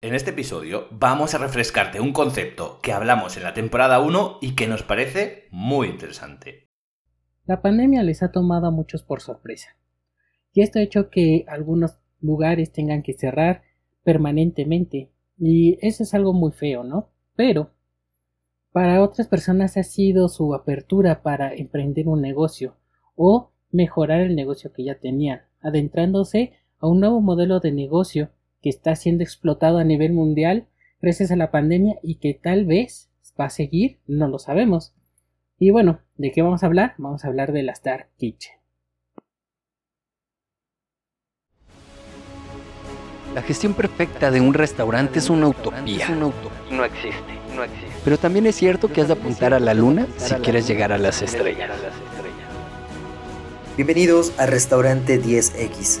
En este episodio vamos a refrescarte un concepto que hablamos en la temporada 1 y que nos parece muy interesante. La pandemia les ha tomado a muchos por sorpresa, y esto ha hecho que algunos lugares tengan que cerrar permanentemente, y eso es algo muy feo, ¿no? Pero para otras personas ha sido su apertura para emprender un negocio o mejorar el negocio que ya tenían, adentrándose a un nuevo modelo de negocio que está siendo explotado a nivel mundial gracias a la pandemia y que tal vez va a seguir, no lo sabemos. Y bueno, ¿de qué vamos a hablar? Vamos a hablar de las Dark Kitchen. La gestión perfecta de un restaurante es una utopía. No existe, no existe. Pero también es cierto que has de apuntar a la luna si quieres llegar a las estrellas. Bienvenidos a Restaurante 10X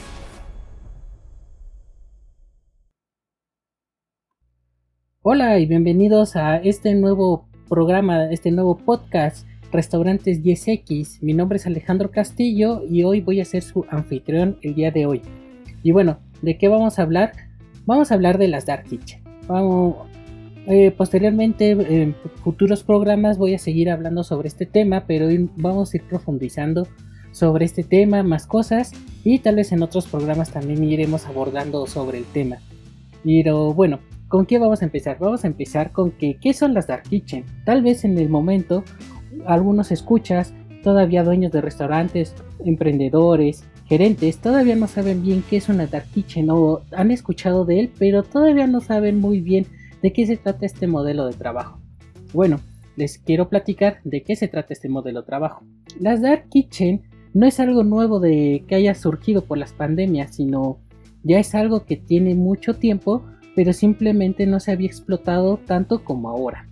Hola y bienvenidos a este nuevo programa, este nuevo podcast Restaurantes 10X. Mi nombre es Alejandro Castillo y hoy voy a ser su anfitrión el día de hoy. Y bueno, ¿de qué vamos a hablar? Vamos a hablar de las Dark Kitchen. Vamos, eh, posteriormente, en futuros programas voy a seguir hablando sobre este tema, pero hoy vamos a ir profundizando sobre este tema, más cosas, y tal vez en otros programas también iremos abordando sobre el tema. Pero bueno, ¿Con qué vamos a empezar? Vamos a empezar con que, ¿qué son las Dark Kitchen? Tal vez en el momento algunos escuchas, todavía dueños de restaurantes, emprendedores, gerentes, todavía no saben bien qué es una Dark Kitchen o han escuchado de él, pero todavía no saben muy bien de qué se trata este modelo de trabajo. Bueno, les quiero platicar de qué se trata este modelo de trabajo. Las Dark Kitchen no es algo nuevo de que haya surgido por las pandemias, sino ya es algo que tiene mucho tiempo pero simplemente no se había explotado tanto como ahora.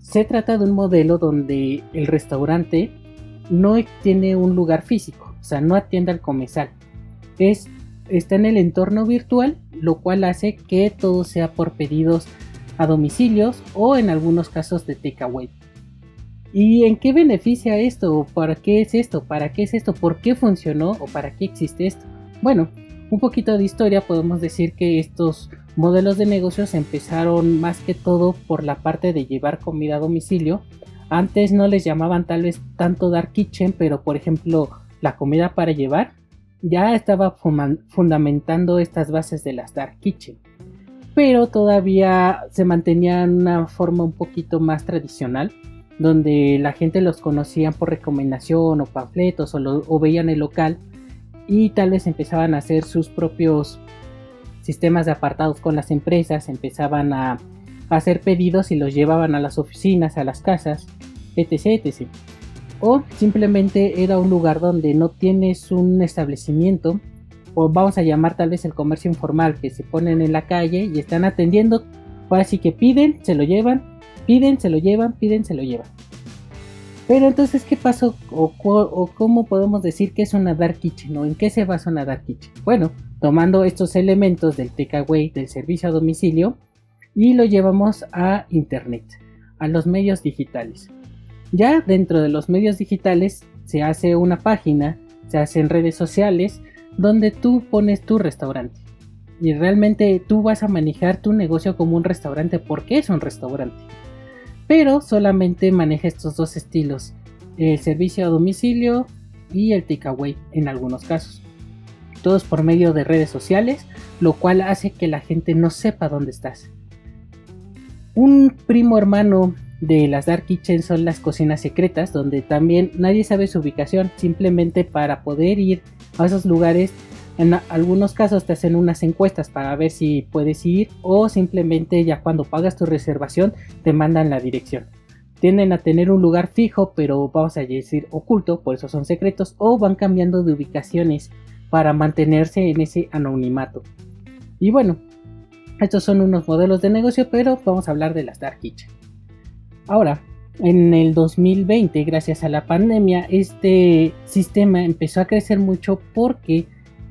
Se trata de un modelo donde el restaurante no tiene un lugar físico, o sea, no atiende al comensal. Es, está en el entorno virtual, lo cual hace que todo sea por pedidos a domicilios o en algunos casos de takeaway. ¿Y en qué beneficia esto? ¿Para qué es esto? ¿Para qué es esto? ¿Por qué funcionó o para qué existe esto? Bueno, un poquito de historia, podemos decir que estos modelos de negocios empezaron más que todo por la parte de llevar comida a domicilio. Antes no les llamaban tal vez tanto dark kitchen, pero por ejemplo la comida para llevar ya estaba fundamentando estas bases de las dark kitchen. Pero todavía se mantenía en una forma un poquito más tradicional, donde la gente los conocía por recomendación o panfletos o, lo, o veían el local y tal vez empezaban a hacer sus propios sistemas de apartados con las empresas, empezaban a hacer pedidos y los llevaban a las oficinas, a las casas, etc. etc. O simplemente era un lugar donde no tienes un establecimiento, o vamos a llamar tal vez el comercio informal, que se ponen en la calle y están atendiendo, así que piden, se lo llevan, piden, se lo llevan, piden, se lo llevan. Pero entonces, ¿qué pasó? O, cómo podemos decir que es una Dark Kitchen? ¿O en qué se basa una Dark Kitchen? Bueno, tomando estos elementos del takeaway, del servicio a domicilio, y lo llevamos a Internet, a los medios digitales. Ya dentro de los medios digitales se hace una página, se hacen redes sociales, donde tú pones tu restaurante. Y realmente tú vas a manejar tu negocio como un restaurante porque es un restaurante pero solamente maneja estos dos estilos, el servicio a domicilio y el takeaway en algunos casos. Todos por medio de redes sociales, lo cual hace que la gente no sepa dónde estás. Un primo hermano de las Dark Kitchen son las cocinas secretas, donde también nadie sabe su ubicación, simplemente para poder ir a esos lugares en algunos casos te hacen unas encuestas para ver si puedes ir o simplemente ya cuando pagas tu reservación te mandan la dirección. Tienden a tener un lugar fijo, pero vamos a decir oculto, por eso son secretos, o van cambiando de ubicaciones para mantenerse en ese anonimato. Y bueno, estos son unos modelos de negocio, pero vamos a hablar de las Dark Kitchen. Ahora, en el 2020, gracias a la pandemia, este sistema empezó a crecer mucho porque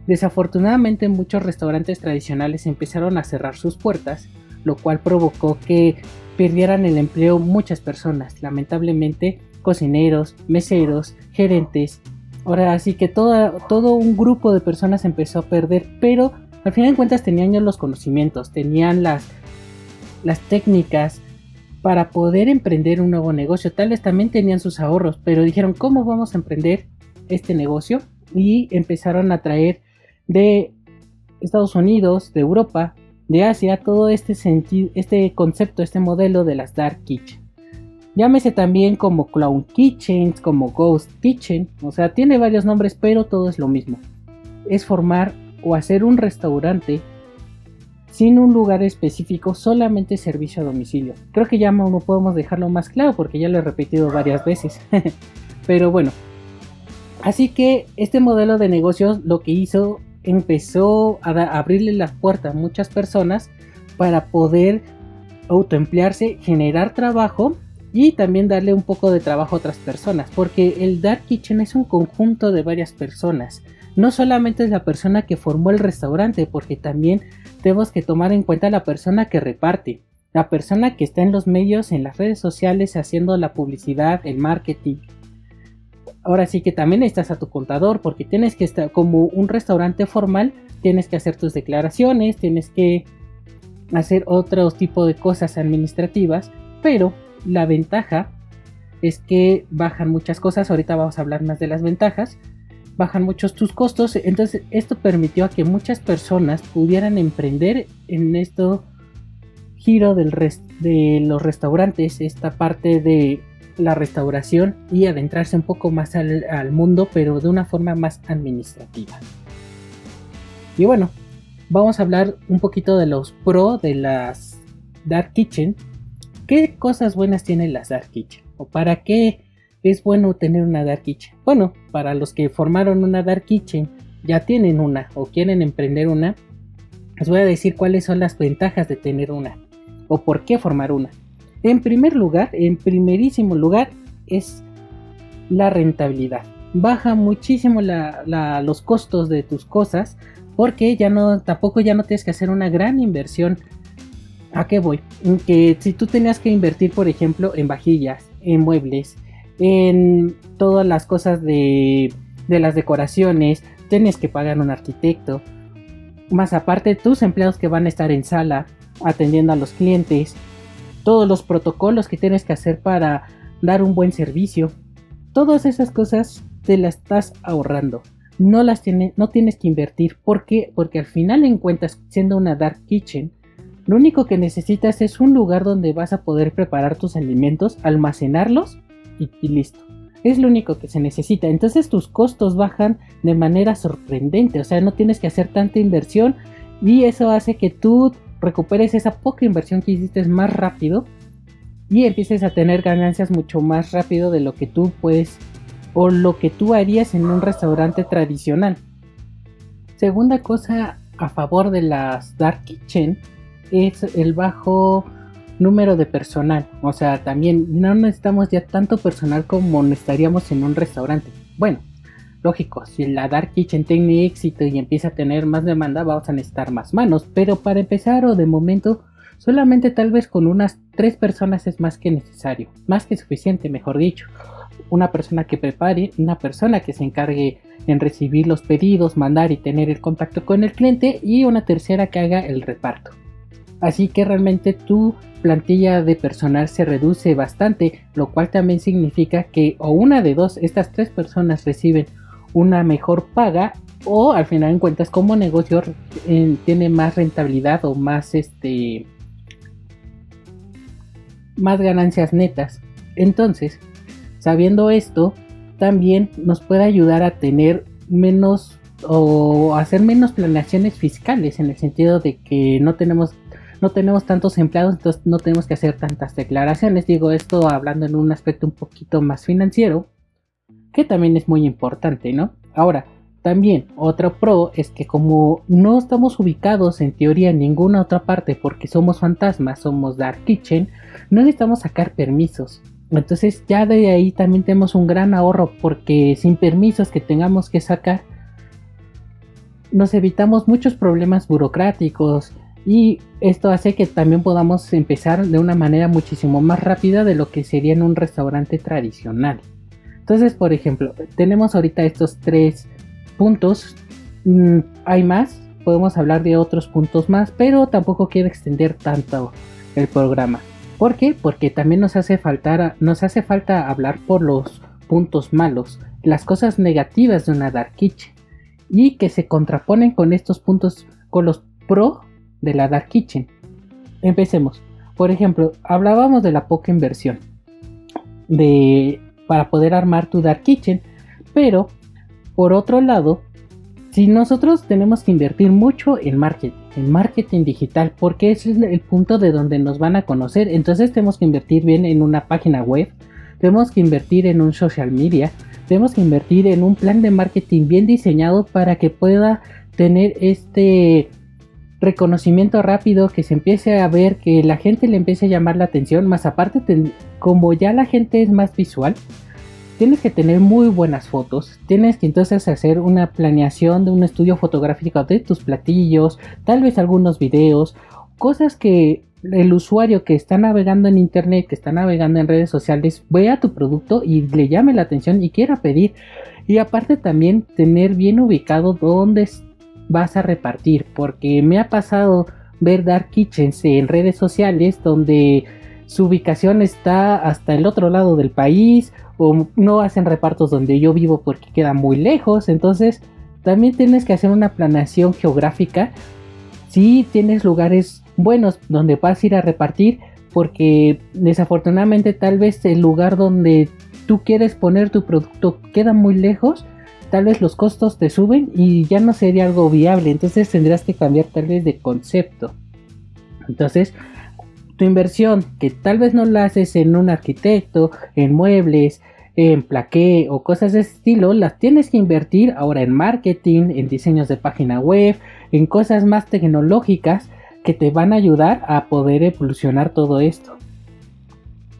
desafortunadamente muchos restaurantes tradicionales empezaron a cerrar sus puertas, lo cual provocó que perdieran el empleo muchas personas, lamentablemente cocineros, meseros, gerentes. Ahora sí que todo, un grupo de personas empezó a perder, pero al final de cuentas tenían ya los conocimientos, tenían las, las técnicas para poder emprender un nuevo negocio. Tal vez también tenían sus ahorros, pero dijeron, ¿cómo vamos a emprender este negocio? Y empezaron a traer de Estados Unidos, de Europa, de Asia, todo este sentido, este concepto, este modelo de las Dark Kitchen. Llámese también como Clown Kitchen, como Ghost Kitchen, o sea, tiene varios nombres, pero todo es lo mismo. Es formar o hacer un restaurante sin un lugar específico, solamente servicio a domicilio. Creo que ya no podemos dejarlo más claro porque ya lo he repetido varias veces. pero bueno, así que este modelo de negocios lo que hizo empezó a, abrirle las puertas a muchas personas para poder autoemplearse, generar trabajo y también darle un poco de trabajo a otras personas, porque el Dark Kitchen es un conjunto de varias personas. No solamente es la persona que formó el restaurante, porque también tenemos que tomar en cuenta la persona que reparte, la persona que está en los medios, en las redes sociales, haciendo la publicidad, el marketing, ahora sí que también estás a tu contador porque tienes que estar como un restaurante formal, tienes que hacer tus declaraciones, tienes que hacer otro tipo de cosas administrativas, pero la ventaja es que bajan muchas cosas, ahorita vamos a hablar más de las ventajas, bajan muchos tus costos, entonces esto permitió a que muchas personas pudieran emprender en esto giro de los restaurantes, esta parte de la restauración y adentrarse un poco más al, mundo, pero de una forma más administrativa. Y bueno, vamos a hablar un poquito de los pro de las Dark Kitchen. ¿Qué cosas buenas tienen las Dark Kitchen? ¿O para qué es bueno tener una Dark Kitchen? Bueno, para los que formaron una Dark Kitchen, ya tienen una o quieren emprender una, les voy a decir cuáles son las ventajas de tener una o por qué formar una. En primer lugar, en primerísimo lugar, es la rentabilidad. Baja muchísimo los costos de tus cosas porque ya no, tampoco ya no tienes que hacer una gran inversión. ¿A qué voy? Que si tú tenías que invertir, por ejemplo, en vajillas, en muebles, en todas las cosas de, de las decoraciones, tienes que pagar un arquitecto. Más aparte, tus empleados que van a estar en sala atendiendo a los clientes, todos los protocolos que tienes que hacer para dar un buen servicio. Todas esas cosas te las estás ahorrando. No las tiene, no tienes que invertir. ¿Por qué? Porque al final en cuentas, siendo una dark kitchen, lo único que necesitas es un lugar donde vas a poder preparar tus alimentos, almacenarlos y, y listo. Es lo único que se necesita. Entonces tus costos bajan de manera sorprendente. O sea, no tienes que hacer tanta inversión y eso hace que tú recuperes esa poca inversión que hiciste más rápido y empieces a tener ganancias mucho más rápido de lo que tú puedes o lo que tú harías en un restaurante tradicional. Segunda cosa a favor de las Dark Kitchen es el bajo número de personal. O sea, también no necesitamos ya tanto personal como necesitaríamos en un restaurante. Bueno, Lógico, si la Dark Kitchen tiene éxito y empieza a tener más demanda, vamos a necesitar más manos. Pero para empezar o de momento, solamente tal vez con unas tres personas es más que necesario. Más que suficiente, mejor dicho. Una persona que prepare, una persona que se encargue en recibir los pedidos, mandar y tener el contacto con el cliente y una tercera que haga el reparto. Así que realmente tu plantilla de personal se reduce bastante, lo cual también significa que o una de dos, estas tres personas reciben una mejor paga o al final en cuentas como negocio eh, tiene más rentabilidad o más este más ganancias netas. Entonces sabiendo esto también nos puede ayudar a tener menos o hacer menos planeaciones fiscales en el sentido de que no tenemos no tenemos tantos empleados entonces no tenemos que hacer tantas declaraciones. Digo esto hablando en un aspecto un poquito más financiero que también es muy importante, ¿no? Ahora, También otro pro es que como no estamos ubicados en teoría en ninguna otra parte porque somos fantasmas, somos Dark Kitchen, no necesitamos sacar permisos. Entonces ya de ahí también tenemos un gran ahorro porque sin permisos que tengamos que sacar nos evitamos muchos problemas burocráticos y esto hace que también podamos empezar de una manera muchísimo más rápida de lo que sería en un restaurante tradicional. Entonces, por ejemplo, tenemos ahorita estos tres puntos. Mm, hay más, podemos hablar de otros puntos más, pero tampoco quiero extender tanto el programa. ¿Por qué? Porque también nos hace, faltar, nos hace falta hablar por los puntos malos, las cosas negativas de una Dark Kitchen y que se contraponen con estos puntos, con los pro de la Dark Kitchen. Empecemos. Por ejemplo, hablábamos de la poca inversión de para poder armar tu Dark Kitchen, pero por otro lado, si nosotros tenemos que invertir mucho en marketing, en marketing digital, porque ese es el punto de donde nos van a conocer, entonces tenemos que invertir bien en una página web, tenemos que invertir en un social media, tenemos que invertir en un plan de marketing bien diseñado para que pueda tener este reconocimiento rápido, que se empiece a ver, que la gente le empiece a llamar la atención, más aparte como ya la gente es más visual, tienes que tener muy buenas fotos, tienes que entonces hacer una planeación de un estudio fotográfico de tus platillos, tal vez algunos videos, cosas que el usuario que está navegando en internet, que está navegando en redes sociales, vea tu producto y le llame la atención y quiera pedir. Y aparte también tener bien ubicado dónde vas a repartir, porque me ha pasado ver Dark Kitchens en redes sociales donde su ubicación está hasta el otro lado del país o no hacen repartos donde yo vivo porque queda muy lejos, entonces también tienes que hacer una planeación geográfica. Si tienes lugares buenos donde vas a ir a repartir porque desafortunadamente tal vez el lugar donde tú quieres poner tu producto queda muy lejos tal vez los costos te suben y ya no sería algo viable, entonces tendrás que cambiar tal vez de concepto. Entonces, tu inversión, que tal vez no la haces en un arquitecto, en muebles, en plaqué o cosas de ese estilo, las tienes que invertir ahora en marketing, en diseños de página web, en cosas más tecnológicas que te van a ayudar a poder evolucionar todo esto.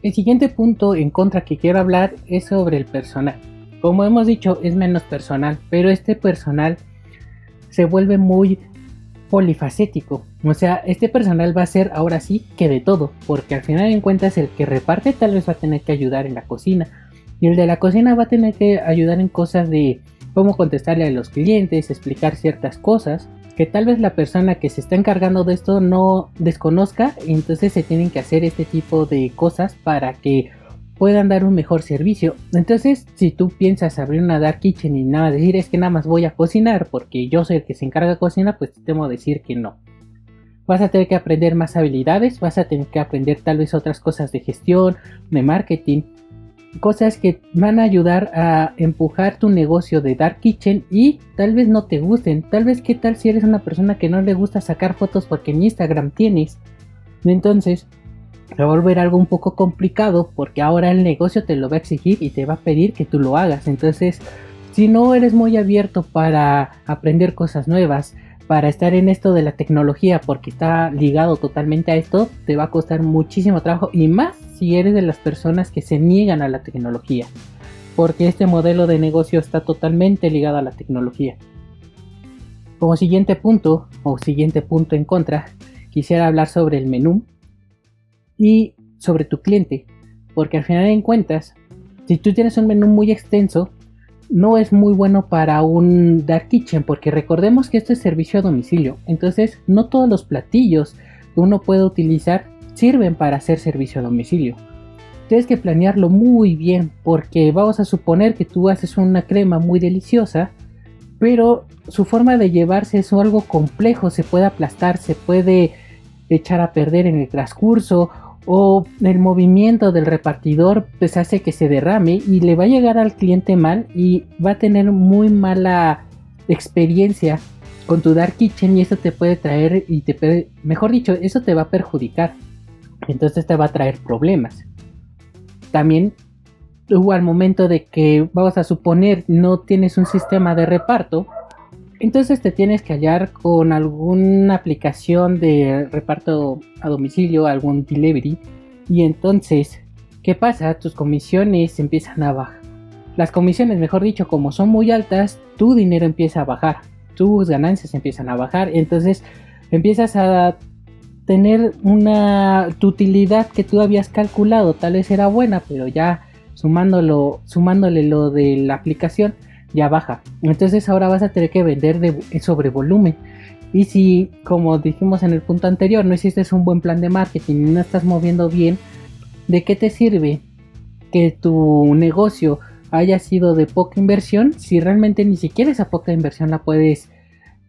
El siguiente punto en contra que quiero hablar es sobre el personal. Como hemos dicho, es menos personal, pero este personal se vuelve muy polifacético. O sea, este personal va a ser ahora sí que de todo, porque al final en cuentas el que reparte tal vez va a tener que ayudar en la cocina y el de la cocina va a tener que ayudar en cosas de cómo contestarle a los clientes, explicar ciertas cosas que tal vez la persona que se está encargando de esto no desconozca entonces se tienen que hacer este tipo de cosas para que puedan dar un mejor servicio. Entonces, si tú piensas abrir una dark kitchen y nada decir es que nada más voy a cocinar porque yo soy el que se encarga de cocinar, pues te temo decir que no. Vas a tener que aprender más habilidades, vas a tener que aprender tal vez otras cosas de gestión, de marketing, cosas que van a ayudar a empujar tu negocio de Dark Kitchen y tal vez no te gusten. Tal vez qué tal si eres una persona que no le gusta sacar fotos porque en Instagram tienes. Entonces, va a volver algo un poco complicado porque ahora el negocio te lo va a exigir y te va a pedir que tú lo hagas. Entonces, si no eres muy abierto para aprender cosas nuevas, para estar en esto de la tecnología porque está ligado totalmente a esto, te va a costar muchísimo trabajo y más si eres de las personas que se niegan a la tecnología, porque este modelo de negocio está totalmente ligado a la tecnología. Como siguiente punto, o siguiente punto en contra, quisiera hablar sobre el menú y sobre tu cliente, porque al final de cuentas, si tú tienes un menú muy extenso, no es muy bueno para un dark kitchen, porque recordemos que esto es servicio a domicilio, entonces no todos los platillos que uno puede utilizar sirven para hacer servicio a domicilio. Tienes que planearlo muy bien porque vamos a suponer que tú haces una crema muy deliciosa, pero su forma de llevarse es algo complejo, se puede aplastar, se puede echar a perder en el transcurso o el movimiento del repartidor pues hace que se derrame y le va a llegar al cliente mal y va a tener muy mala experiencia con tu dark kitchen y eso te puede traer y te mejor dicho, eso te va a perjudicar. Entonces te va a traer problemas. También tú al momento de que vamos a suponer no tienes un sistema de reparto, Entonces te tienes que hallar con alguna aplicación de reparto a domicilio, algún delivery. Y entonces, ¿qué pasa? Tus comisiones empiezan a bajar. Las comisiones, mejor dicho, como son muy altas, tu dinero empieza a bajar. Tus ganancias empiezan a bajar. Entonces empiezas a tener una tu utilidad que tú habías calculado. Tal vez era buena, pero ya sumándolo, sumándole lo de la aplicación, ya baja. Entonces ahora vas a tener que vender de, sobre volumen. Y si, como dijimos en el punto anterior, no hiciste un buen plan de marketing y no estás moviendo bien, ¿de qué te sirve que tu negocio haya sido de poca inversión si realmente ni siquiera esa poca inversión la puedes,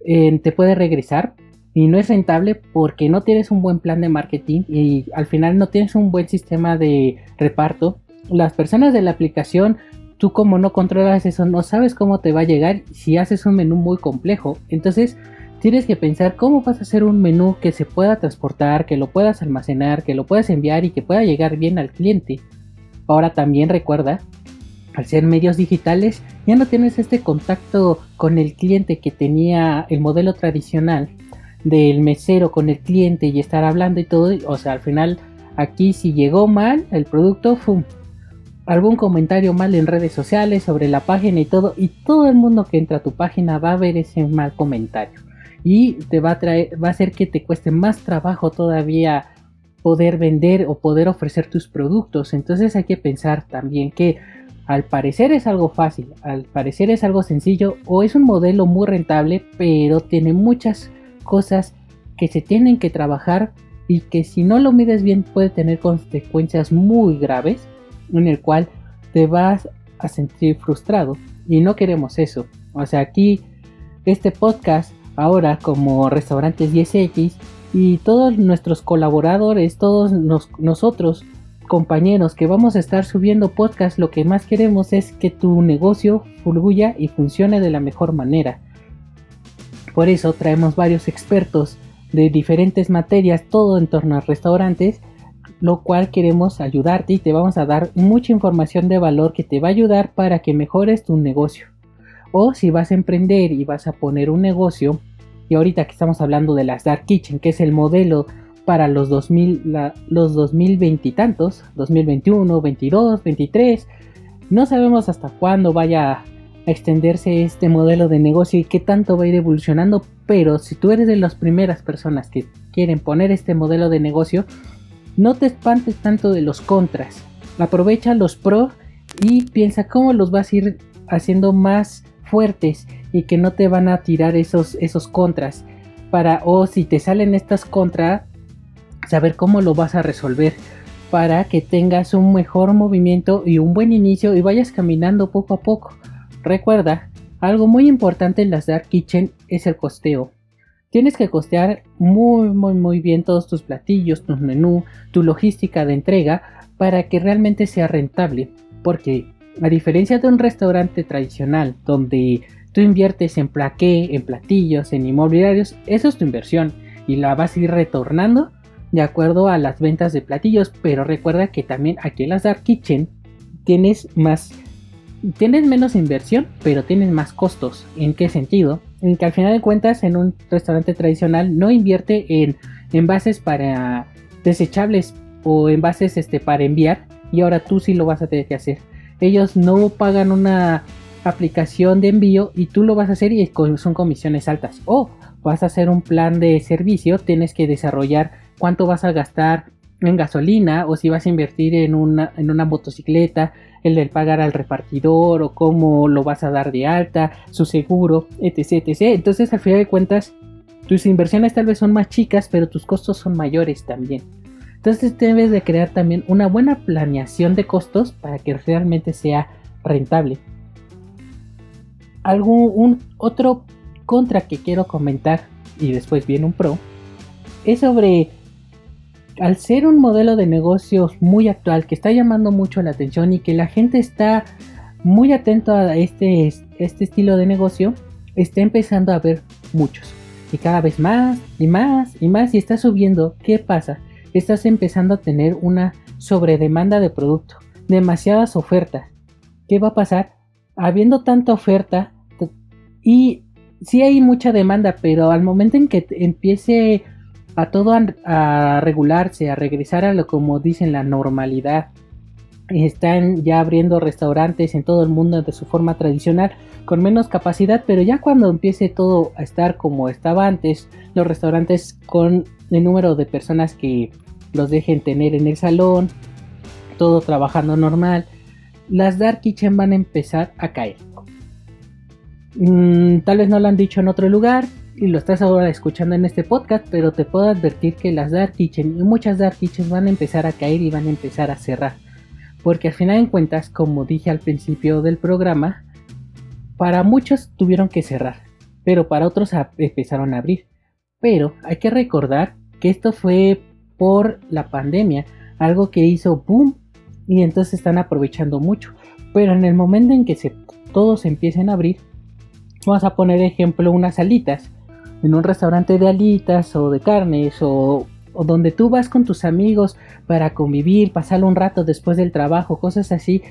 eh, te puede regresar? Y no es rentable porque no tienes un buen plan de marketing y al final no tienes un buen sistema de reparto. Las personas de la aplicación tú como no controlas eso, no sabes cómo te va a llegar si haces un menú muy complejo. Entonces tienes que pensar cómo vas a hacer un menú que se pueda transportar, que lo puedas almacenar, que lo puedas enviar y que pueda llegar bien al cliente. Ahora también recuerda, al ser medios digitales, ya no tienes este contacto con el cliente que tenía el modelo tradicional del mesero con el cliente y estar hablando y todo. O sea, al final aquí si llegó mal el producto, ¡fum! Algún comentario mal en redes sociales sobre la página y todo, y todo el mundo que entra a tu página va a ver ese mal comentario. Y te va a traer, va a hacer que te cueste más trabajo todavía poder vender o poder ofrecer tus productos. Entonces hay que pensar también que al parecer es algo fácil, al parecer es algo sencillo o es un modelo muy rentable, pero tiene muchas cosas que se tienen que trabajar y que si no lo mides bien puede tener consecuencias muy graves en el cual te vas a sentir frustrado y no queremos eso. O sea, aquí este podcast ahora como restaurantes 10X y todos nuestros colaboradores, todos nosotros compañeros que vamos a estar subiendo podcast, lo que más queremos es que tu negocio fluya y funcione de la mejor manera. Por eso traemos varios expertos de diferentes materias, todo en torno a restaurantes, lo cual queremos ayudarte y te vamos a dar mucha información de valor que te va a ayudar para que mejores tu negocio. O si vas a emprender y vas a poner un negocio, y ahorita que estamos hablando de las Dark Kitchen, que es el modelo para los 2000, los 2020 y tantos, 2021, 22, 23, no sabemos hasta cuándo vaya a extenderse este modelo de negocio y qué tanto va a ir evolucionando, pero si tú eres de las primeras personas que quieren poner este modelo de negocio, no te espantes tanto de los contras. Aprovecha los pros y piensa cómo los vas a ir haciendo más fuertes y que no te van a tirar esos, esos contras. Para, o si te salen estas contras, saber cómo lo vas a resolver para que tengas un mejor movimiento y un buen inicio y vayas caminando poco a poco. Recuerda, algo muy importante en las Dark Kitchen es el costeo. Tienes que costear muy muy muy bien todos tus platillos, tu menú, tu logística de entrega para que realmente sea rentable. Porque a diferencia de un restaurante tradicional donde tú inviertes en plaqué, en platillos, en inmobiliarios, eso es tu inversión y la vas a ir retornando de acuerdo a las ventas de platillos. Pero recuerda que también aquí en las Dark Kitchen tienes más tienes menos inversión, pero tienes más costos. ¿En qué sentido? Que al final de cuentas en un restaurante tradicional no invierte en envases para desechables o envases este, para enviar y ahora tú sí lo vas a tener que hacer. Ellos no pagan una aplicación de envío y tú lo vas a hacer y son comisiones altas. O vas a hacer un plan de servicio, tienes que desarrollar cuánto vas a gastar en gasolina o si vas a invertir en una, en una motocicleta, el del pagar al repartidor o cómo lo vas a dar de alta, su seguro, etc, etc. Entonces al final de cuentas tus inversiones tal vez son más chicas, pero tus costos son mayores también. Entonces debes de crear también una buena planeación de costos para que realmente sea rentable. Algún otro contra que quiero comentar y después viene un pro es sobre al ser un modelo de negocios muy actual que está llamando mucho la atención y que la gente está muy atento a este, este estilo de negocio, está empezando a ver muchos. Y cada vez más y más y más y está subiendo. ¿Qué pasa? Estás empezando a tener una sobredemanda de producto. Demasiadas ofertas. ¿Qué va a pasar? Habiendo tanta oferta y sí hay mucha demanda, pero al momento en que empiece a todo a, regularse, a regresar a lo como dicen la normalidad, están ya abriendo restaurantes en todo el mundo de su forma tradicional con menos capacidad, pero ya cuando empiece todo a estar como estaba antes, los restaurantes con el número de personas que los dejen tener en el salón, todo trabajando normal, las Dark Kitchen van a empezar a caer. Mm, tal vez no lo han dicho en otro lugar y lo estás ahora escuchando en este podcast, pero te puedo advertir que las Dark Kitchen y muchas Dark Kitchen van a empezar a caer y van a empezar a cerrar. Porque al final en cuentas, como dije al principio del programa, para muchos tuvieron que cerrar, pero para otros empezaron a abrir. Pero hay que recordar que esto fue por la pandemia, algo que hizo boom y entonces están aprovechando mucho. Pero en el momento en que se, todos empiecen a abrir, vamos a poner ejemplo unas alitas, en un restaurante de alitas o de carnes o, donde tú vas con tus amigos para convivir, pasar un rato después del trabajo, cosas así.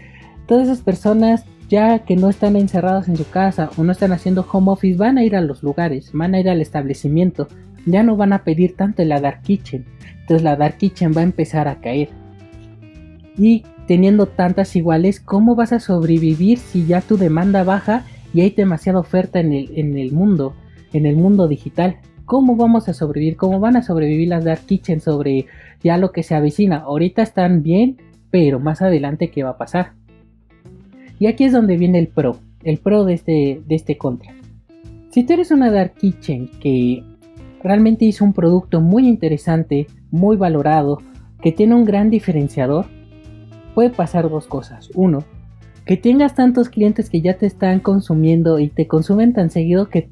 Todas esas personas ya que no están encerradas en su casa o no están haciendo home office van a ir a los lugares, van a ir al establecimiento, ya no van a pedir tanto en la dark kitchen. Entonces la dark kitchen va a empezar a caer. Y teniendo tantas iguales, ¿cómo vas a sobrevivir si ya tu demanda baja y hay demasiada oferta en el, en el mundo, en el mundo digital? ¿Cómo vamos a sobrevivir? ¿Cómo van a sobrevivir las dark kitchen sobre ya lo que se avecina? Ahorita están bien, pero más adelante ¿qué va a pasar? Y aquí es donde viene el pro, el pro de este, de este contra. Si tú eres una dark kitchen que realmente hizo un producto muy interesante, muy valorado, que tiene un gran diferenciador, puede pasar dos cosas. Uno, que tengas tantos clientes que ya te están consumiendo y te consumen tan seguido que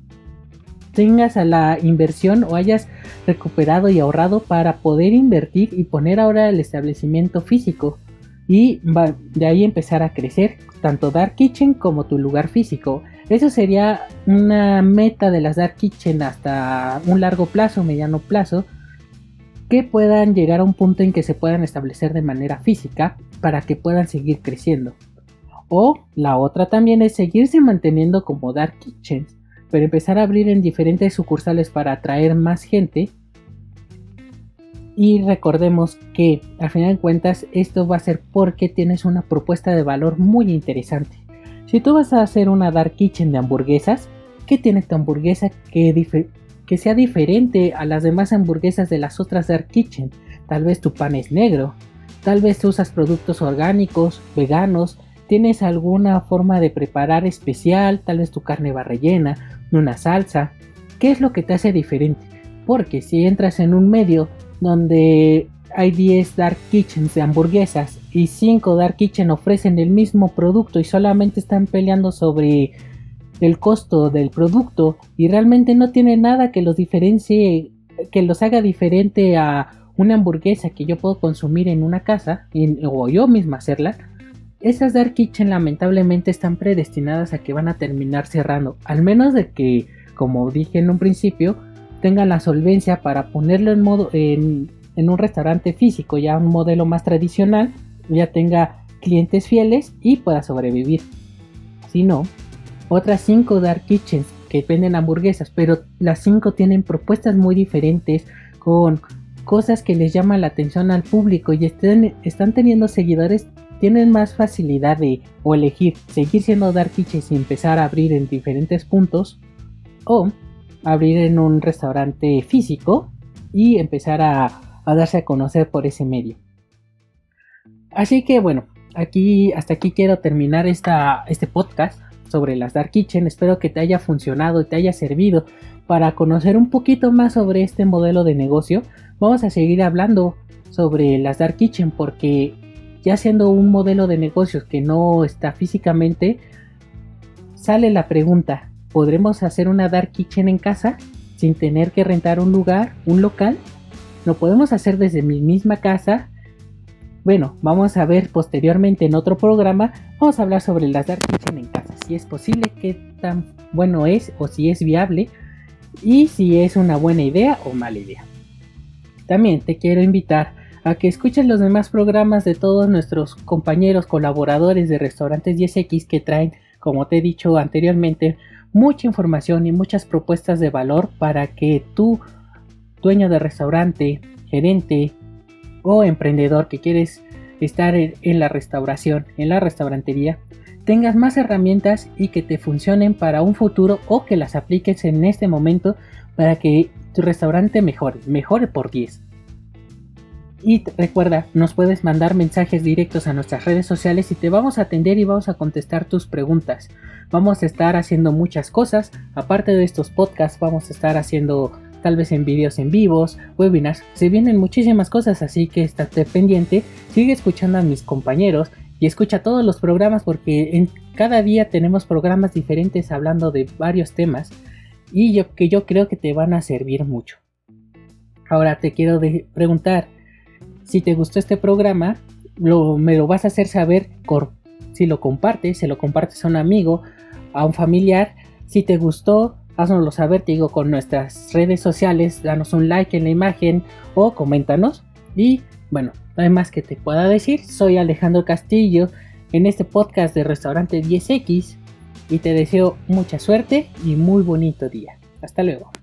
tengas a la inversión o hayas recuperado y ahorrado para poder invertir y poner ahora el establecimiento físico y de ahí empezar a crecer tanto Dark Kitchen como tu lugar físico. Eso sería una meta de las Dark Kitchen hasta un largo plazo, mediano plazo, que puedan llegar a un punto en que se puedan establecer de manera física para que puedan seguir creciendo. O la otra también es seguirse manteniendo como Dark Kitchens, pero empezar a abrir en diferentes sucursales para atraer más gente y recordemos que al final de cuentas esto va a ser porque tienes una propuesta de valor muy interesante. Si tú vas a hacer una dark kitchen de hamburguesas, ¿qué tiene tu hamburguesa que, que sea diferente a las demás hamburguesas de las otras dark kitchen? Tal vez tu pan es negro, tal vez usas productos orgánicos, veganos, tienes alguna forma de preparar especial, tal vez tu carne va rellena, una salsa. ¿Qué es lo que te hace diferente? Porque si entras en un medio donde hay 10 Dark Kitchens de hamburguesas y 5 Dark Kitchen ofrecen el mismo producto y solamente están peleando sobre el costo del producto y realmente no tiene nada que los diferencie, que los haga diferente a una hamburguesa que yo puedo consumir en una casa o yo misma hacerla, esas Dark Kitchen lamentablemente están predestinadas a que van a terminar cerrando, al menos de que, como dije en un principio, tenga la solvencia para ponerlo en, un restaurante físico, ya un modelo más tradicional, ya tenga clientes fieles y pueda sobrevivir. Si no, otras 5 Dark Kitchens que venden hamburguesas, pero las 5 tienen propuestas muy diferentes con cosas que les llaman la atención al público y están teniendo seguidores, tienen más facilidad de o elegir seguir siendo Dark Kitchens y empezar a abrir en diferentes puntos o abrir en un restaurante físico y empezar a, darse a conocer por ese medio. Así que bueno, aquí hasta aquí quiero terminar esta, este podcast sobre las Dark Kitchen. Espero que te haya funcionado y te haya servido para conocer un poquito más sobre este modelo de negocio. Vamos a seguir hablando sobre las Dark Kitchen porque ya siendo un modelo de negocios que no está físicamente, sale la pregunta, podremos hacer una dark kitchen en casa sin tener que rentar un lugar, un local. Lo podemos hacer desde mi misma casa. Bueno, vamos a ver posteriormente en otro programa, vamos a hablar sobre las dark kitchen en casa, si es posible, qué tan bueno es o si es viable y si es una buena idea o mala idea. También te quiero invitar a que escuches los demás programas de todos nuestros compañeros colaboradores de restaurantes 10X que traen, como te he dicho anteriormente, mucha información y muchas propuestas de valor para que tú, dueño de restaurante, gerente o emprendedor que quieres estar en la restauración, en la restaurantería, tengas más herramientas y que te funcionen para un futuro o que las apliques en este momento para que tu restaurante mejore, mejore por 10. Y recuerda, nos puedes mandar mensajes directos a nuestras redes sociales y te vamos a atender y vamos a contestar tus preguntas. Vamos a estar haciendo muchas cosas, aparte de estos podcasts vamos a estar haciendo tal vez en vídeos en vivos, webinars, se vienen muchísimas cosas, así que estate pendiente, sigue escuchando a mis compañeros y escucha todos los programas porque en cada día tenemos programas diferentes hablando de varios temas y yo, que yo creo que te van a servir mucho. Ahora te quiero preguntar, si te gustó este programa, lo, me lo vas a hacer saber si lo compartes, se lo compartes a un amigo, a un familiar. Si te gustó, haznoslo saber, te digo, con nuestras redes sociales, danos un like en la imagen o coméntanos. Y bueno, no hay más que te pueda decir. Soy Alejandro Castillo en este podcast de Restaurante 10X y te deseo mucha suerte y muy bonito día. Hasta luego.